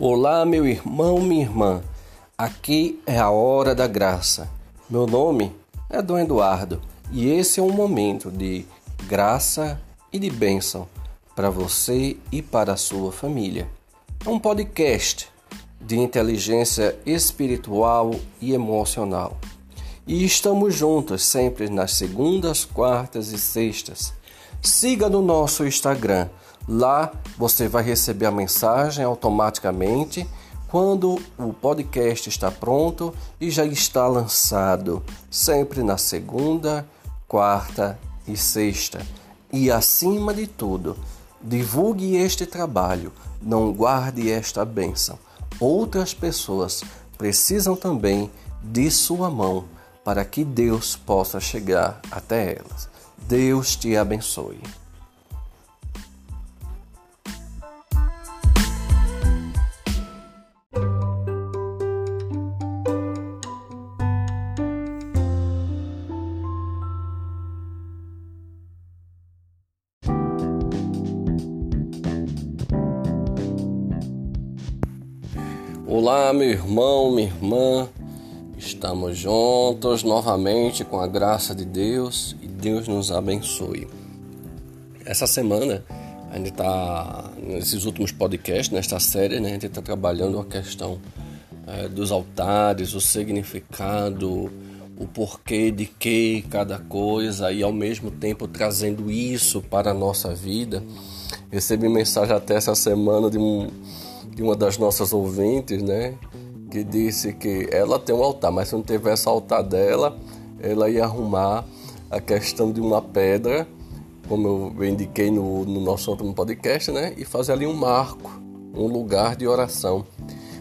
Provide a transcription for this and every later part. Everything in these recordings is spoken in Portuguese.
Olá, meu irmão, minha irmã. Aqui é a hora da graça. Meu nome é Dom Eduardo e esse é um momento de graça e de bênção para você e para a sua família. É um podcast de inteligência espiritual e emocional. E estamos juntos sempre nas segundas, quartas e sextas. Siga no nosso Instagram Lá você vai receber a mensagem automaticamente quando o podcast está pronto e já está lançado, sempre na segunda, quarta e sexta. E acima de tudo, divulgue este trabalho, não guarde esta bênção. Outras pessoas precisam também de sua mão para que Deus possa chegar até elas. Deus te abençoe. Olá, meu irmão, minha irmã. Estamos juntos novamente com a graça de Deus e Deus nos abençoe. Essa semana a gente está nesses últimos podcasts, nesta série, né, a gente está trabalhando a questão é, dos altares, o significado, o porquê de que cada coisa e ao mesmo tempo trazendo isso para a nossa vida. Recebi mensagem até essa semana de um de uma das nossas ouvintes, né? Que disse que ela tem um altar, mas se não tivesse altar dela, ela ia arrumar a questão de uma pedra, como eu indiquei no, no nosso último podcast, né? E fazer ali um marco, um lugar de oração.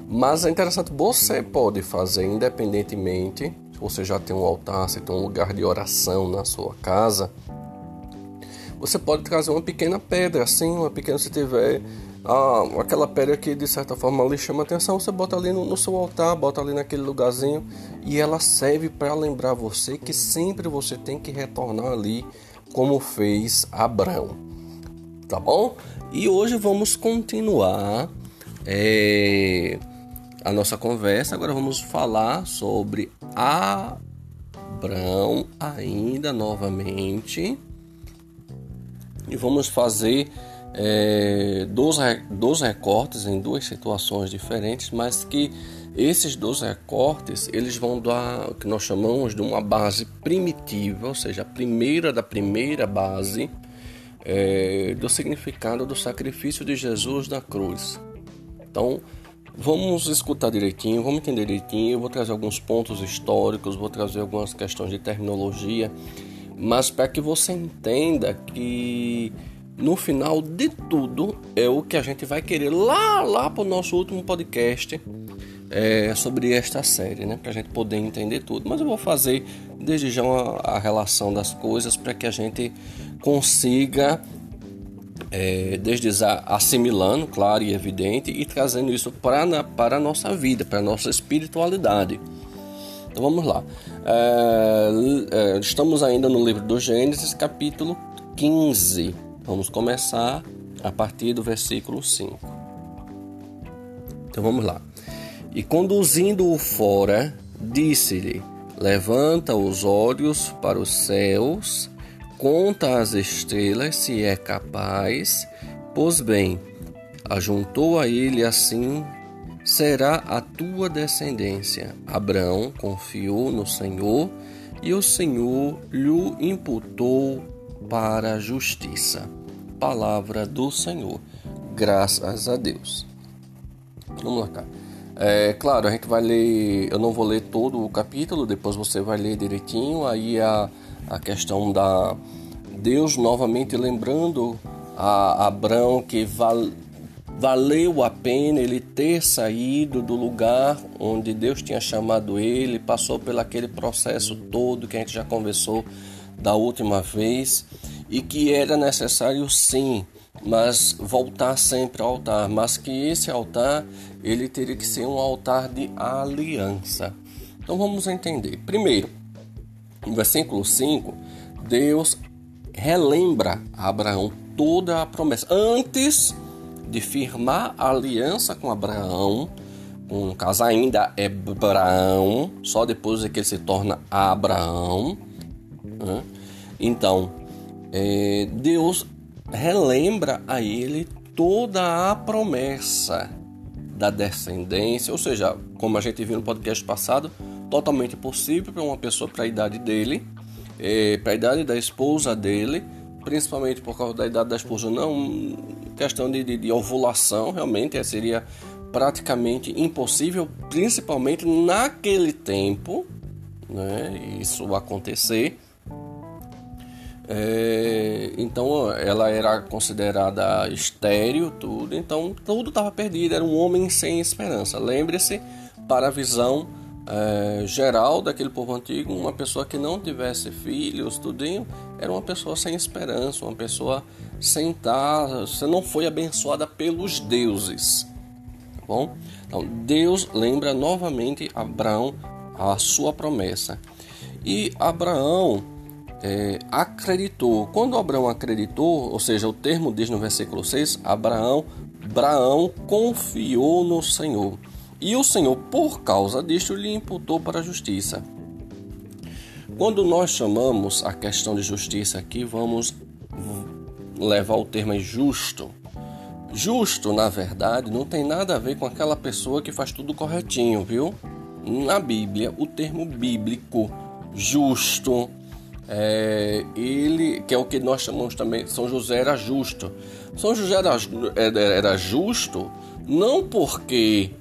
Mas é interessante, você pode fazer independentemente, se você já tem um altar, se tem um lugar de oração na sua casa, você pode trazer uma pequena pedra, assim, uma pequena se tiver ah, aquela pedra que de certa forma lhe chama atenção, você bota ali no, no seu altar, bota ali naquele lugarzinho e ela serve para lembrar você que sempre você tem que retornar ali como fez Abraão, tá bom? E hoje vamos continuar é, a nossa conversa. Agora vamos falar sobre Abraão ainda novamente e vamos fazer é, dos, dos recortes em duas situações diferentes, mas que esses dois recortes eles vão dar o que nós chamamos de uma base primitiva, ou seja, a primeira da primeira base é, do significado do sacrifício de Jesus na cruz. Então, vamos escutar direitinho, vamos entender direitinho. Eu vou trazer alguns pontos históricos, vou trazer algumas questões de terminologia, mas para que você entenda que no final de tudo é o que a gente vai querer lá lá para o nosso último podcast é, sobre esta série, né? Para a gente poder entender tudo. Mas eu vou fazer desde já uma, a relação das coisas para que a gente consiga é, desde já assimilando, claro e evidente, e trazendo isso para, para a nossa vida, para a nossa espiritualidade. Então vamos lá. É, é estamos ainda no livro do Gênesis, capítulo 15. Vamos começar a partir do versículo 5. Então vamos lá. E conduzindo-o fora, disse-lhe: Levanta os olhos para os céus, conta as estrelas, se é capaz. Pois bem, ajuntou a ele assim será a tua descendência. Abraão confiou no Senhor e o Senhor lhe imputou para a justiça. Palavra do Senhor. Graças a Deus. Vamos lá, cara. É claro, a gente vai ler. Eu não vou ler todo o capítulo, depois você vai ler direitinho. Aí a, a questão da Deus novamente lembrando a Abraão que val, valeu a pena ele ter saído do lugar onde Deus tinha chamado ele, passou pelo aquele processo todo que a gente já conversou da última vez e que era necessário sim, mas voltar sempre ao altar, mas que esse altar ele teria que ser um altar de aliança. Então vamos entender. Primeiro, no versículo 5, Deus relembra a Abraão toda a promessa. Antes, de firmar aliança com Abraão, um caso ainda é Abraão, só depois é que ele se torna Abraão. Né? Então, é, Deus relembra a ele toda a promessa da descendência, ou seja, como a gente viu no podcast passado, totalmente possível para uma pessoa para a idade dele, é, para a idade da esposa dele, principalmente por causa da idade da esposa, não questão de, de, de ovulação, realmente seria praticamente impossível, principalmente naquele tempo, né, isso acontecer. É, então ela era considerada estéril, tudo, então tudo estava perdido, era um homem sem esperança. Lembre-se, para a visão é, geral daquele povo antigo, uma pessoa que não tivesse filhos, tudinho, era uma pessoa sem esperança, uma pessoa sem estar, você não foi abençoada pelos deuses. Tá bom? Então Deus lembra novamente Abraão a sua promessa. E Abraão é, acreditou. Quando Abraão acreditou, ou seja, o termo diz no versículo 6, Abraão, Abraão confiou no Senhor. E o Senhor, por causa disto, lhe imputou para a justiça. Quando nós chamamos a questão de justiça aqui, vamos levar o termo justo. Justo, na verdade, não tem nada a ver com aquela pessoa que faz tudo corretinho, viu? Na Bíblia, o termo bíblico justo é, ele, que é o que nós chamamos também, São José era justo. São José era, era justo não porque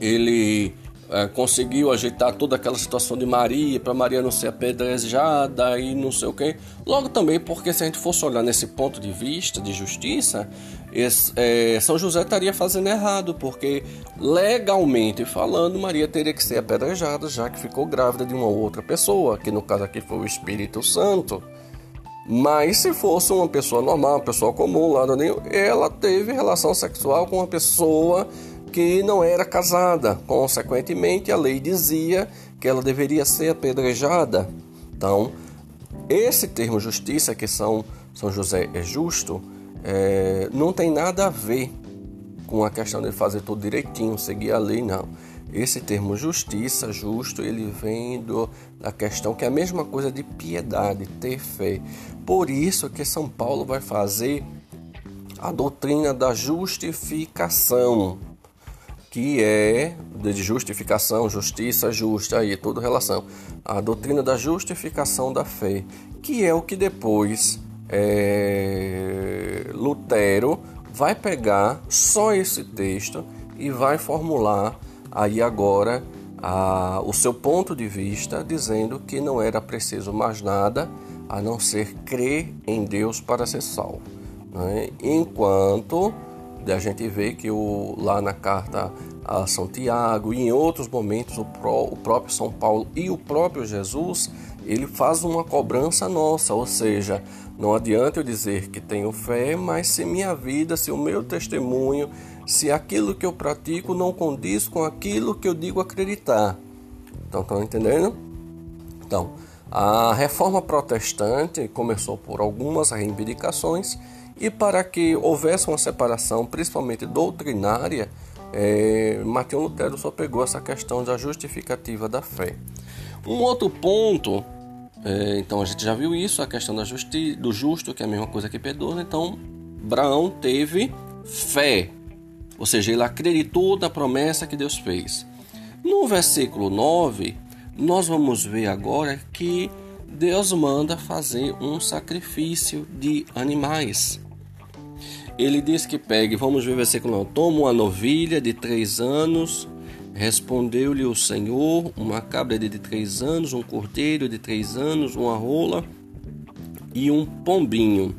ele é, conseguiu ajeitar toda aquela situação de Maria, para Maria não ser apedrejada e não sei o que. Logo também porque se a gente fosse olhar nesse ponto de vista de justiça, esse, é, São José estaria fazendo errado, porque legalmente falando, Maria teria que ser apedrejada, já que ficou grávida de uma outra pessoa, que no caso aqui foi o Espírito Santo. Mas se fosse uma pessoa normal, uma pessoa comum, lá nenhum, ela teve relação sexual com uma pessoa que não era casada. Consequentemente, a lei dizia que ela deveria ser apedrejada. Então, esse termo justiça, que São, São José é justo, é, não tem nada a ver com a questão de fazer tudo direitinho, seguir a lei, não. Esse termo justiça, justo, ele vem do, da questão que é a mesma coisa de piedade, ter fé. Por isso que São Paulo vai fazer a doutrina da justificação, que é de justificação, justiça, justa, aí tudo relação. A doutrina da justificação da fé, que é o que depois é, Lutero vai pegar só esse texto e vai formular aí agora a, o seu ponto de vista, dizendo que não era preciso mais nada a não ser crer em Deus para ser salvo. Né? Enquanto a gente vê que o, lá na carta a São Tiago e em outros momentos o, pró, o próprio São Paulo e o próprio Jesus ele faz uma cobrança nossa, ou seja, não adianta eu dizer que tenho fé, mas se minha vida, se o meu testemunho, se aquilo que eu pratico não condiz com aquilo que eu digo acreditar. Então, estão entendendo? Então, a reforma protestante começou por algumas reivindicações e para que houvesse uma separação, principalmente doutrinária, é, Martinho Lutero só pegou essa questão da justificativa da fé. Um outro ponto é, então a gente já viu isso, a questão da justi do justo, que é a mesma coisa que piedoso. Então, Abraão teve fé, ou seja, ele acreditou na promessa que Deus fez. No versículo 9, nós vamos ver agora que Deus manda fazer um sacrifício de animais. Ele diz que pegue, vamos ver o versículo 9: toma uma novilha de três anos Respondeu-lhe o Senhor: Uma cabra de três anos, um cordeiro de três anos, uma rola e um pombinho.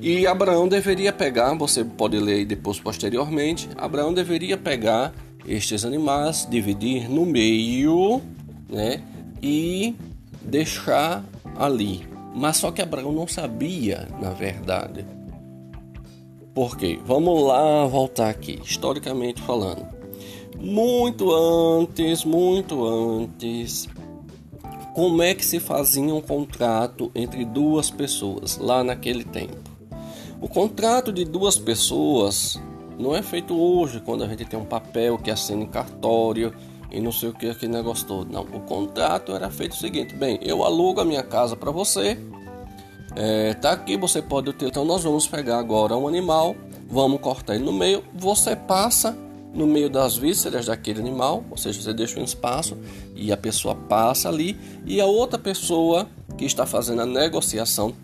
E Abraão deveria pegar, você pode ler depois posteriormente, Abraão deveria pegar estes animais, dividir no meio, né, e deixar ali. Mas só que Abraão não sabia, na verdade. Por quê? Vamos lá voltar aqui, historicamente falando muito antes, muito antes, como é que se fazia um contrato entre duas pessoas lá naquele tempo? O contrato de duas pessoas não é feito hoje, quando a gente tem um papel que assina em cartório e não sei o que, aquele negócio todo. Não, o contrato era feito o seguinte: bem, eu alugo a minha casa para você, é, tá aqui, você pode ter. Então, nós vamos pegar agora um animal, vamos cortar ele no meio, você passa no meio das vísceras daquele animal, ou seja, você deixa um espaço e a pessoa passa ali, e a outra pessoa que está fazendo a negociação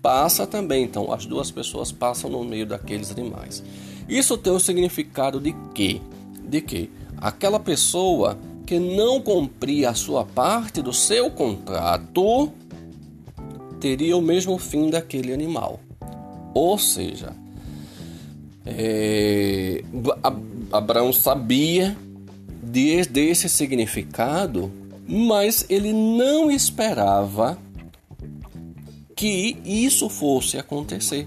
passa também. Então, as duas pessoas passam no meio daqueles animais. Isso tem um significado de quê? De que aquela pessoa que não cumpria a sua parte do seu contrato teria o mesmo fim daquele animal. Ou seja, é, Abraão sabia de, desse significado, mas ele não esperava que isso fosse acontecer.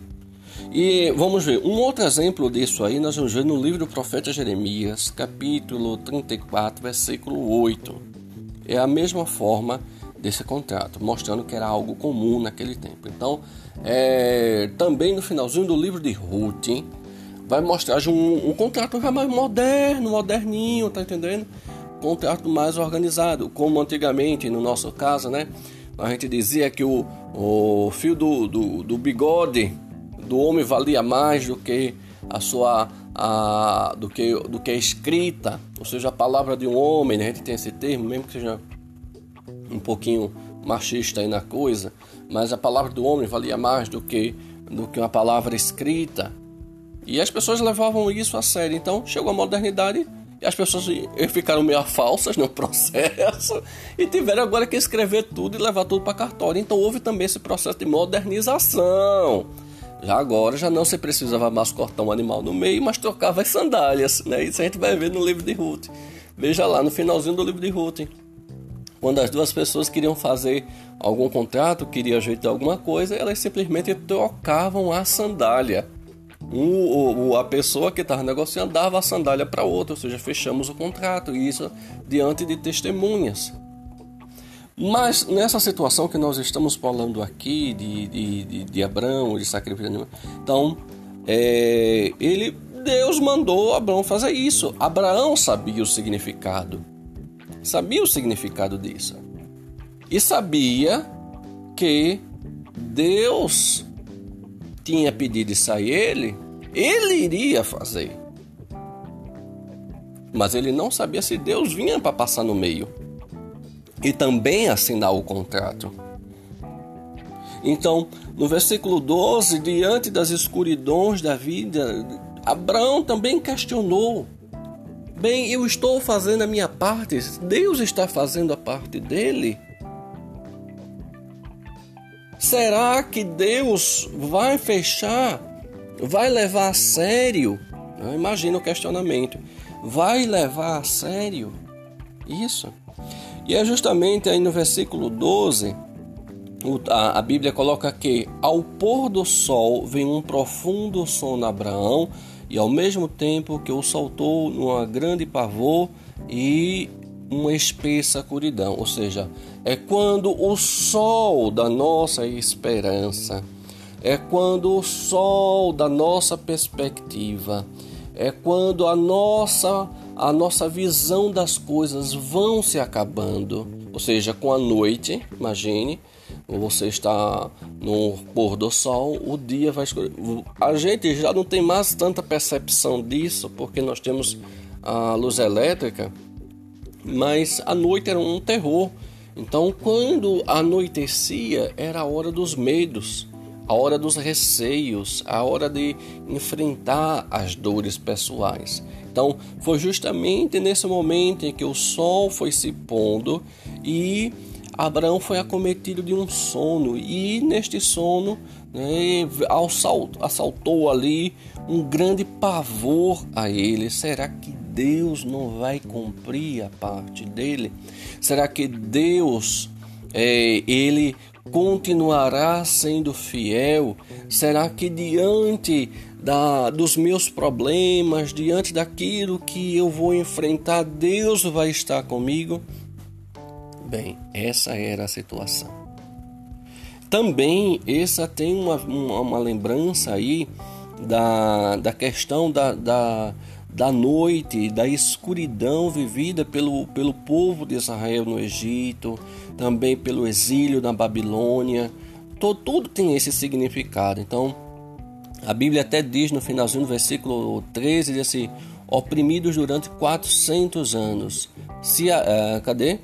E vamos ver, um outro exemplo disso aí nós vamos ver no livro do profeta Jeremias, capítulo 34, versículo 8. É a mesma forma desse contrato, mostrando que era algo comum naquele tempo. Então, é, também no finalzinho do livro de Ruth, vai mostrar um, um contrato já mais moderno, moderninho, tá entendendo? Contrato mais organizado, como antigamente, no nosso caso, né? A gente dizia que o, o fio do, do, do bigode do homem valia mais do que a sua a, do que do que a escrita, ou seja, a palavra de um homem, né? a gente tem esse termo, mesmo que seja um pouquinho machista aí na coisa, mas a palavra do homem valia mais do que do que uma palavra escrita. E as pessoas levavam isso a sério. Então chegou a modernidade e as pessoas ficaram meio falsas no processo e tiveram agora que escrever tudo e levar tudo para cartório. Então houve também esse processo de modernização. Já agora já não se precisava mais cortar um animal no meio, mas trocava as sandálias. Né? Isso a gente vai ver no livro de Ruth. Veja lá no finalzinho do livro de Ruth. Quando as duas pessoas queriam fazer algum contrato, queriam ajeitar alguma coisa, elas simplesmente trocavam a sandália. Um, o, a pessoa que estava negociando dava a sandália para outra, ou seja, fechamos o contrato, e isso diante de testemunhas. Mas nessa situação que nós estamos falando aqui de, de, de, de Abraão, de sacrifício animal, então é, ele, Deus mandou Abraão fazer isso. Abraão sabia o significado, sabia o significado disso e sabia que Deus tinha pedido isso a ele, ele iria fazer. Mas ele não sabia se Deus vinha para passar no meio e também assinar o contrato. Então, no versículo 12, diante das escuridões da vida, Abraão também questionou: Bem, eu estou fazendo a minha parte, Deus está fazendo a parte dele. Será que Deus vai fechar, vai levar a sério? Imagina o questionamento. Vai levar a sério isso? E é justamente aí no versículo 12, a, Bíblia coloca que ao pôr do sol vem um profundo sono a Abraão, e ao mesmo tempo que o soltou numa grande pavor e uma espessa curidão, ou seja, é quando o sol da nossa esperança, é quando o sol da nossa perspectiva, é quando a nossa a nossa visão das coisas vão se acabando. Ou seja, com a noite, imagine, você está no pôr do sol, o dia vai escurecer. A gente já não tem mais tanta percepção disso, porque nós temos a luz elétrica, mas a noite era um terror. Então, quando anoitecia, era a hora dos medos, a hora dos receios, a hora de enfrentar as dores pessoais. Então, foi justamente nesse momento em que o sol foi se pondo e Abraão foi acometido de um sono, e neste sono né, assaltou ali um grande pavor a ele. Será que Deus não vai cumprir a parte dele? Será que Deus é, ele continuará sendo fiel? Será que diante da, dos meus problemas, diante daquilo que eu vou enfrentar, Deus vai estar comigo? Bem, essa era a situação. também essa tem uma, uma, uma lembrança aí da, da questão da, da, da noite, da escuridão vivida pelo, pelo povo de Israel no Egito, também pelo exílio na Babilônia. Tudo tem esse significado. Então, a Bíblia até diz no finalzinho do versículo 13, diz assim, oprimidos durante 400 anos. Se, uh, cadê?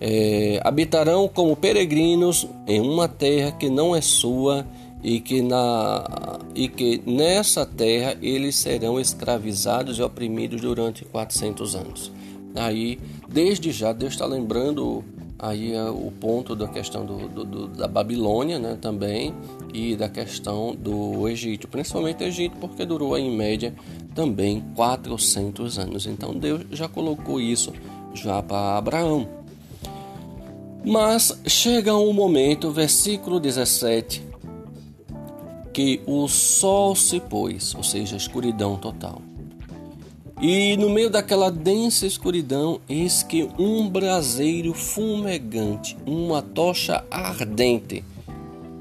é, habitarão como peregrinos em uma terra que não é sua e que, na, e que nessa terra eles serão escravizados e oprimidos durante 400 anos. Aí, desde já, Deus está lembrando aí é, o ponto da questão do, do, do, da Babilônia né, também e da questão do Egito, principalmente Egito, porque durou em média também 400 anos. Então Deus já colocou isso já para Abraão. Mas chega um momento, versículo 17, que o sol se pôs, ou seja, escuridão total. E no meio daquela densa escuridão, eis que um braseiro fumegante, uma tocha ardente,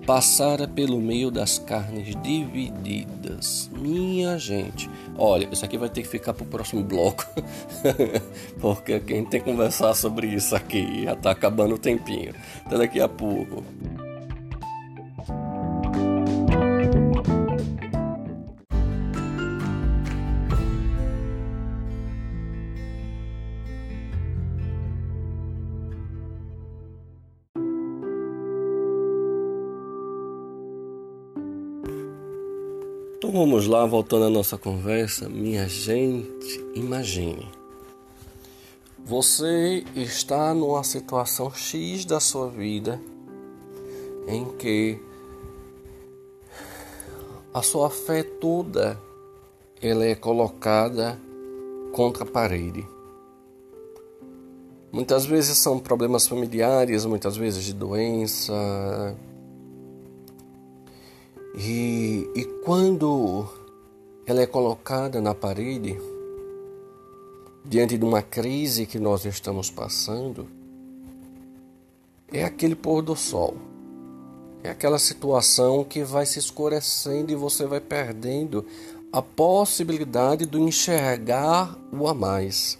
passara pelo meio das carnes divididas. Minha gente, olha, isso aqui vai ter que ficar para o próximo bloco, porque quem tem que conversar sobre isso aqui já está acabando o tempinho. Até daqui a pouco. Então vamos lá, voltando à nossa conversa. Minha gente, imagine. Você está numa situação X da sua vida em que a sua fé toda ela é colocada contra a parede. Muitas vezes são problemas familiares, muitas vezes de doença, e, e quando ela é colocada na parede, diante de uma crise que nós estamos passando, é aquele pôr do sol. É aquela situação que vai se escurecendo e você vai perdendo a possibilidade de enxergar o a mais.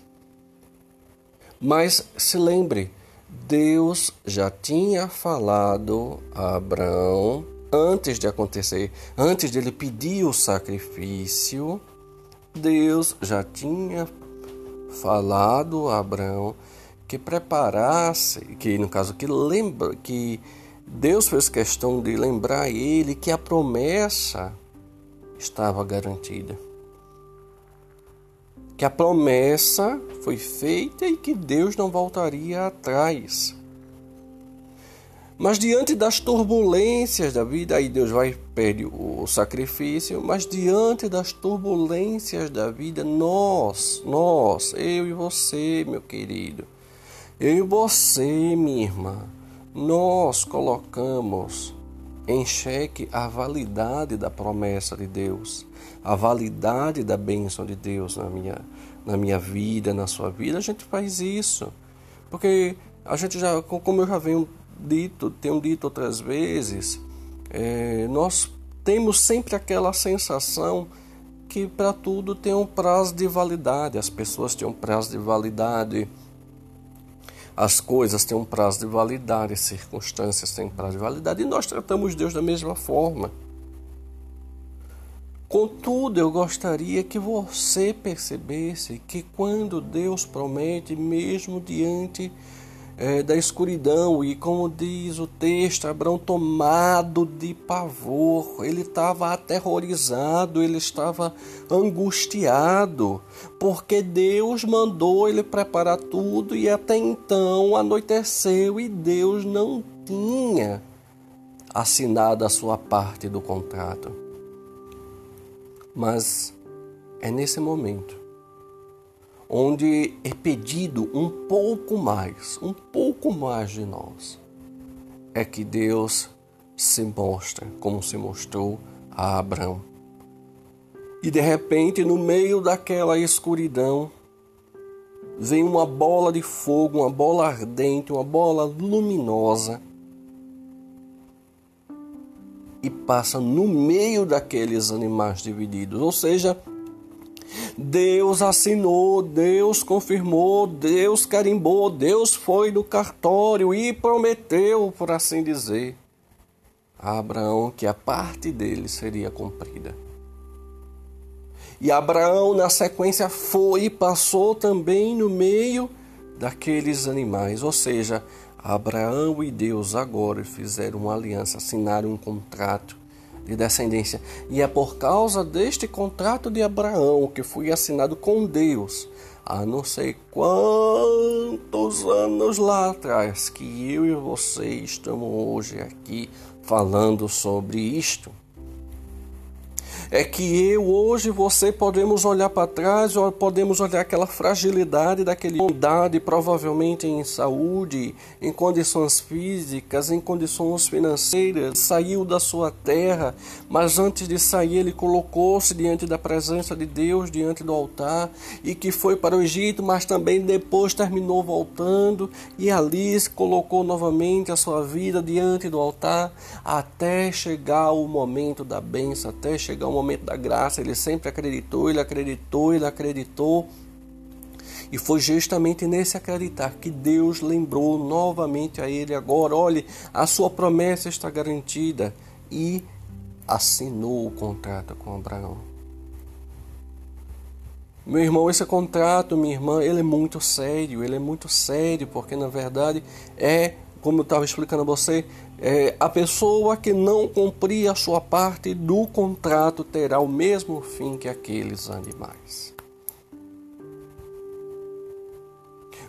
Mas se lembre, Deus já tinha falado a Abraão antes de acontecer, antes de ele pedir o sacrifício, Deus já tinha falado a Abraão que preparasse, que no caso que lembra que Deus fez questão de lembrar a ele que a promessa estava garantida. Que a promessa foi feita e que Deus não voltaria atrás. Mas diante das turbulências da vida, aí Deus vai pedir o sacrifício, mas diante das turbulências da vida, nós, nós, eu e você, meu querido, eu e você, minha irmã, nós colocamos em xeque a validade da promessa de Deus, a validade da bênção de Deus na minha, na minha vida, na sua vida. A gente faz isso, porque a gente já, como eu já venho dito, tenho dito outras vezes, é, nós temos sempre aquela sensação que para tudo tem um prazo de validade, as pessoas têm um prazo de validade, as coisas têm um prazo de validade, as circunstâncias têm um prazo de validade, e nós tratamos Deus da mesma forma. Contudo, eu gostaria que você percebesse que quando Deus promete, mesmo diante é, da escuridão, e como diz o texto, Abraão tomado de pavor, ele estava aterrorizado, ele estava angustiado, porque Deus mandou ele preparar tudo e até então anoiteceu e Deus não tinha assinado a sua parte do contrato. Mas é nesse momento onde é pedido um pouco mais, um pouco mais de nós. É que Deus se mostra como se mostrou a Abraão. E de repente, no meio daquela escuridão, vem uma bola de fogo, uma bola ardente, uma bola luminosa. e passa no meio daqueles animais divididos. Ou seja, Deus assinou, Deus confirmou, Deus carimbou, Deus foi no cartório e prometeu, por assim dizer, a Abraão que a parte dele seria cumprida. E Abraão, na sequência, foi e passou também no meio daqueles animais. Ou seja, Abraão e Deus agora fizeram uma aliança, assinaram um contrato de descendência. E é por causa deste contrato de Abraão que foi assinado com Deus, há não sei quantos anos lá atrás, que eu e você estamos hoje aqui falando sobre isto é que eu hoje você podemos olhar para trás, ou podemos olhar aquela fragilidade daquele idade, provavelmente em saúde, em condições físicas, em condições financeiras, saiu da sua terra, mas antes de sair ele colocou-se diante da presença de Deus, diante do altar, e que foi para o Egito, mas também depois terminou voltando e ali se colocou novamente a sua vida diante do altar até chegar o momento da bênção, até chegar o momento da graça, ele sempre acreditou, ele acreditou, ele acreditou. E foi justamente nesse acreditar que Deus lembrou novamente a ele agora: olhe, a sua promessa está garantida. E assinou o contrato com Abraão. Meu irmão, esse contrato, minha irmã, ele é muito sério, ele é muito sério, porque na verdade é como eu estava explicando a você, é, a pessoa que não cumprir a sua parte do contrato terá o mesmo fim que aqueles animais.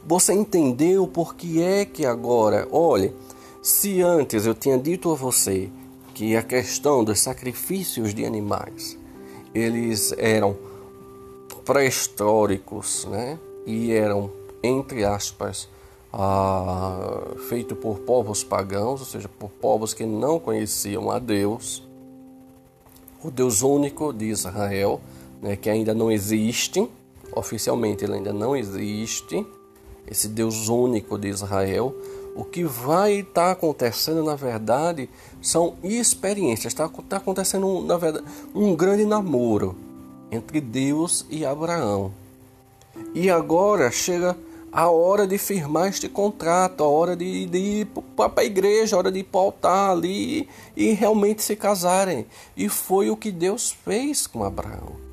Você entendeu por que é que agora, olhe, se antes eu tinha dito a você que a questão dos sacrifícios de animais, eles eram pré-históricos, né? E eram, entre aspas, ah, feito por povos pagãos, ou seja, por povos que não conheciam a Deus, o Deus único de Israel, né, que ainda não existe, oficialmente ele ainda não existe, esse Deus único de Israel. O que vai estar tá acontecendo, na verdade, são experiências. Está tá acontecendo, na verdade, um grande namoro entre Deus e Abraão. E agora chega a hora de firmar este contrato, a hora de, de ir para a igreja, a hora de ir para o altar ali e realmente se casarem. E foi o que Deus fez com Abraão.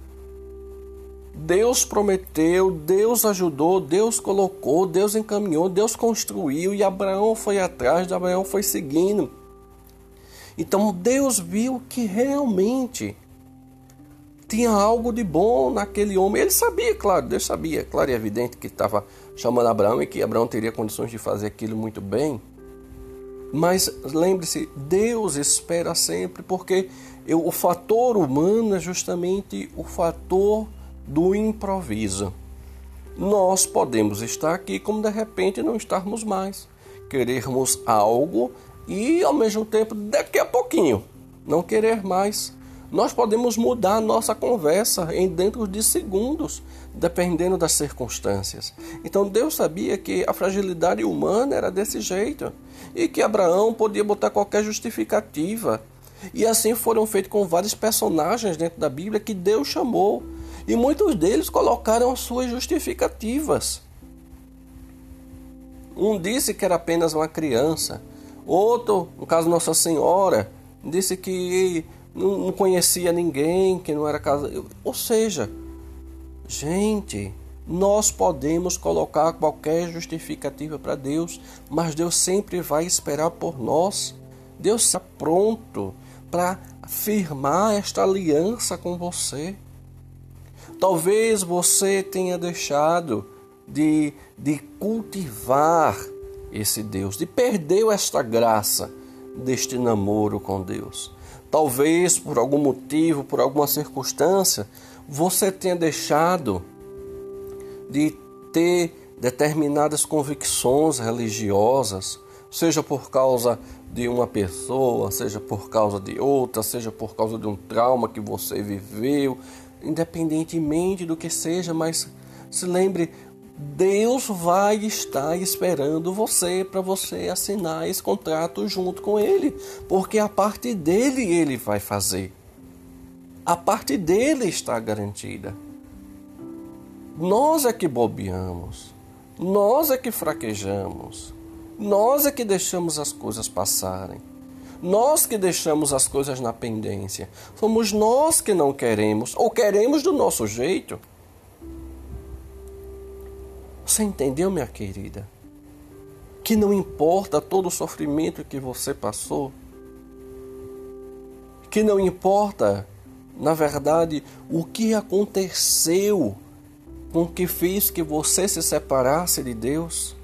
Deus prometeu, Deus ajudou, Deus colocou, Deus encaminhou, Deus construiu e Abraão foi atrás, Abraão foi seguindo. Então Deus viu que realmente tinha algo de bom naquele homem. Ele sabia, claro, Deus sabia, claro e evidente que estava chamando Abraão e que Abraão teria condições de fazer aquilo muito bem. Mas lembre-se, Deus espera sempre, porque eu, o fator humano é justamente o fator do improviso. Nós podemos estar aqui como de repente não estarmos mais. Querermos algo e ao mesmo tempo, daqui a pouquinho, não querer mais. Nós podemos mudar a nossa conversa em dentro de segundos, dependendo das circunstâncias. Então Deus sabia que a fragilidade humana era desse jeito e que Abraão podia botar qualquer justificativa. E assim foram feitos com vários personagens dentro da Bíblia que Deus chamou. E muitos deles colocaram as suas justificativas. Um disse que era apenas uma criança. Outro, no caso Nossa Senhora, disse que não, não conhecia ninguém, que não era casado. Ou seja, gente, nós podemos colocar qualquer justificativa para Deus, mas Deus sempre vai esperar por nós. Deus está pronto para firmar esta aliança com você. Talvez você tenha deixado de, de cultivar esse Deus, de perder esta graça deste namoro com Deus. Talvez por algum motivo, por alguma circunstância, você tenha deixado de ter determinadas convicções religiosas, seja por causa de uma pessoa, seja por causa de outra, seja por causa de um trauma que você viveu, independentemente do que seja, mas se lembre, Deus vai estar esperando você para você assinar esse contrato junto com Ele, porque a parte dele Ele vai fazer. A parte dele está garantida. Nós é que bobeamos, nós é que fraquejamos, nós é que deixamos as coisas passarem. Nós que deixamos as coisas na pendência. Somos nós que não queremos, ou queremos do nosso jeito. Você entendeu, minha querida? Que não importa todo o sofrimento que você passou, que não importa, na verdade, o que aconteceu com que fez que você se separasse de Deus.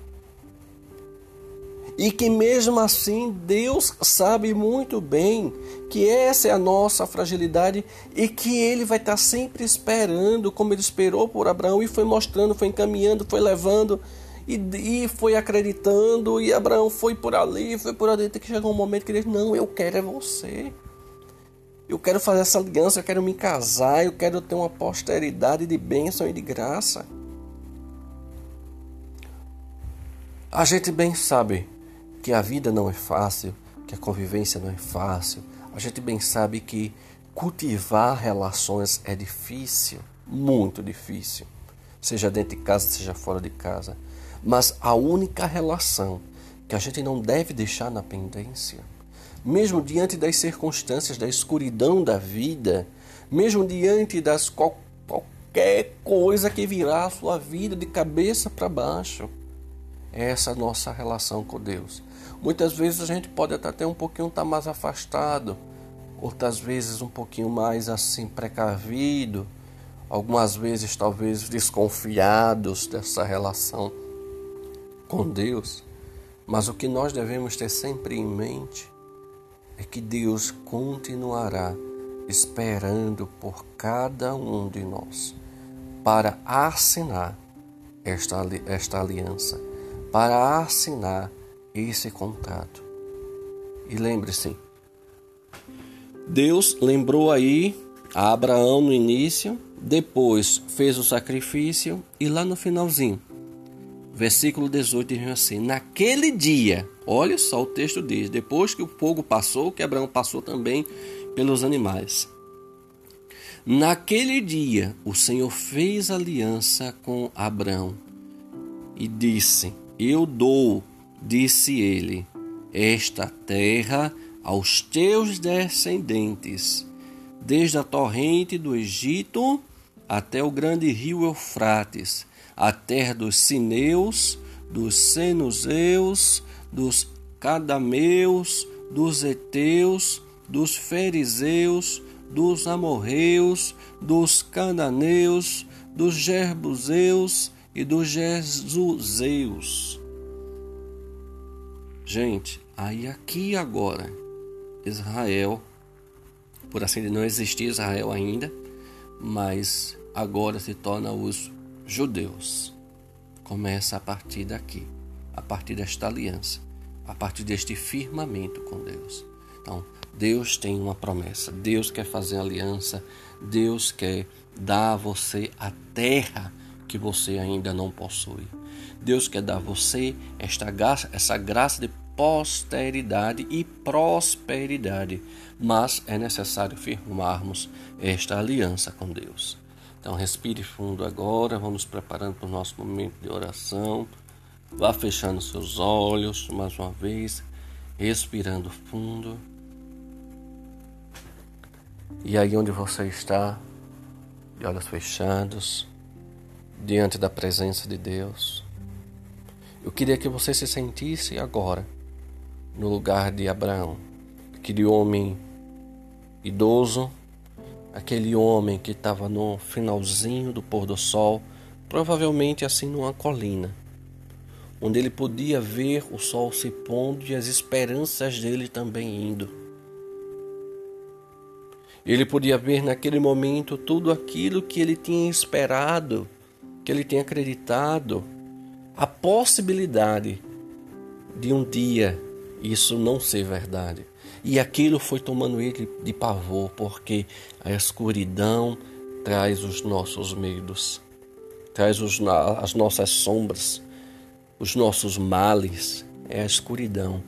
E que mesmo assim Deus sabe muito bem que essa é a nossa fragilidade e que Ele vai estar sempre esperando, como Ele esperou por Abraão e foi mostrando, foi encaminhando, foi levando e, e foi acreditando. E Abraão foi por ali, foi por ali, até que chegou um momento que ele disse: Não, eu quero é você. Eu quero fazer essa aliança, eu quero me casar, eu quero ter uma posteridade de bênção e de graça. A gente bem sabe que a vida não é fácil, que a convivência não é fácil. A gente bem sabe que cultivar relações é difícil, muito difícil, seja dentro de casa, seja fora de casa. Mas a única relação que a gente não deve deixar na pendência, mesmo diante das circunstâncias, da escuridão da vida, mesmo diante das qual, qualquer coisa que virá a sua vida de cabeça para baixo, é essa nossa relação com Deus. Muitas vezes a gente pode até um pouquinho estar tá mais afastado, outras vezes um pouquinho mais assim precavido, algumas vezes talvez desconfiados dessa relação com Deus. Mas o que nós devemos ter sempre em mente é que Deus continuará esperando por cada um de nós para assinar esta, esta aliança, para assinar esse contrato. E lembre-se, Deus lembrou aí a Abraão no início, depois fez o sacrifício e lá no finalzinho, versículo 18 diz assim: Naquele dia, olha só o texto diz, depois que o fogo passou, que Abraão passou também pelos animais. Naquele dia, o Senhor fez aliança com Abraão e disse: Eu dou disse ele: Esta terra aos teus descendentes, desde a torrente do Egito até o grande rio Eufrates, a terra dos sineus, dos senuseus, dos cadameus, dos heteus, dos fariseus, dos amorreus, dos cananeus, dos gerbuseus e dos jesuseus. Gente, aí aqui agora, Israel, por assim dizer, não existia Israel ainda, mas agora se torna os judeus. Começa a partir daqui, a partir desta aliança, a partir deste firmamento com Deus. Então, Deus tem uma promessa, Deus quer fazer aliança, Deus quer dar a você a terra que você ainda não possui. Deus quer dar a você esta graça, essa graça de posteridade e prosperidade, mas é necessário firmarmos esta aliança com Deus. Então respire fundo agora, vamos preparando para o nosso momento de oração. Vá fechando seus olhos mais uma vez, respirando fundo. E aí onde você está, de olhos fechados, diante da presença de Deus, eu queria que você se sentisse agora no lugar de Abraão, aquele homem idoso, aquele homem que estava no finalzinho do pôr do sol, provavelmente assim numa colina, onde ele podia ver o sol se pondo e as esperanças dele também indo. Ele podia ver naquele momento tudo aquilo que ele tinha esperado, que ele tinha acreditado, a possibilidade de um dia isso não ser verdade. E aquilo foi tomando ele de pavor, porque a escuridão traz os nossos medos. traz os, as nossas sombras, os nossos males, é a escuridão.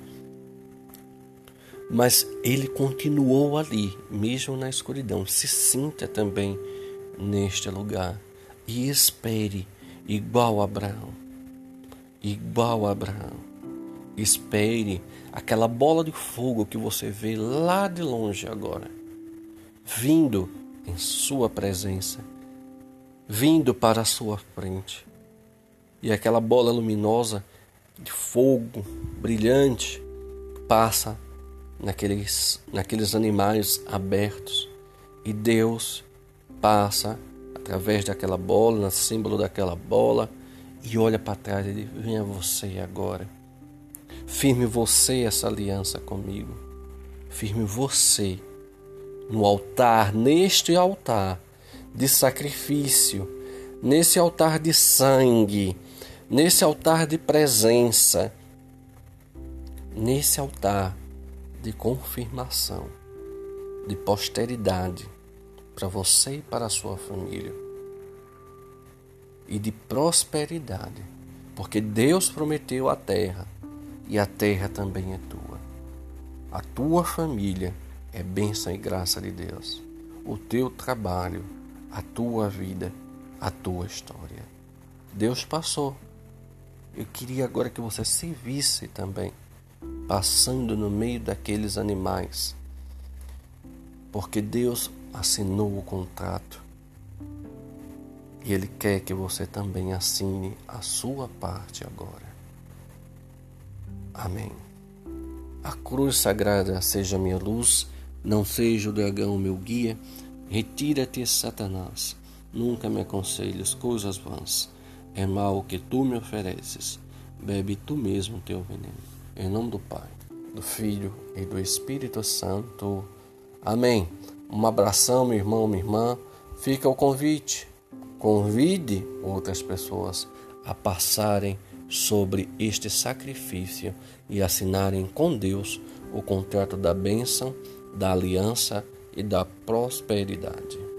Mas ele continuou ali, mesmo na escuridão. Se sinta também neste lugar e espere, igual a Abraão. Igual a Abraão. Espere aquela bola de fogo que você vê lá de longe agora, vindo em sua presença, vindo para a sua frente. E aquela bola luminosa de fogo brilhante passa naqueles, naqueles animais abertos e Deus passa através daquela bola, no símbolo daquela bola e olha para trás e diz: Venha você agora. Firme você essa aliança comigo. Firme você no altar, neste altar de sacrifício, nesse altar de sangue, nesse altar de presença, nesse altar de confirmação, de posteridade para você e para a sua família, e de prosperidade, porque Deus prometeu a terra e a terra também é tua. A tua família é bênção e graça de Deus. O teu trabalho, a tua vida, a tua história. Deus passou. Eu queria agora que você se visse também, passando no meio daqueles animais, porque Deus assinou o contrato e Ele quer que você também assine a sua parte agora. Amém. A cruz sagrada seja minha luz não seja o dragão meu guia, retira-te, Satanás. Nunca me aconselhes coisas vãs. É mal o que tu me ofereces. Bebe tu mesmo teu veneno. Em nome do Pai, do Filho e do Espírito Santo. Amém. Um abração, meu irmão, minha irmã. Fica o convite. Convide outras pessoas a passarem sobre este sacrifício e assinarem com Deus o contrato da bênção da aliança e da prosperidade.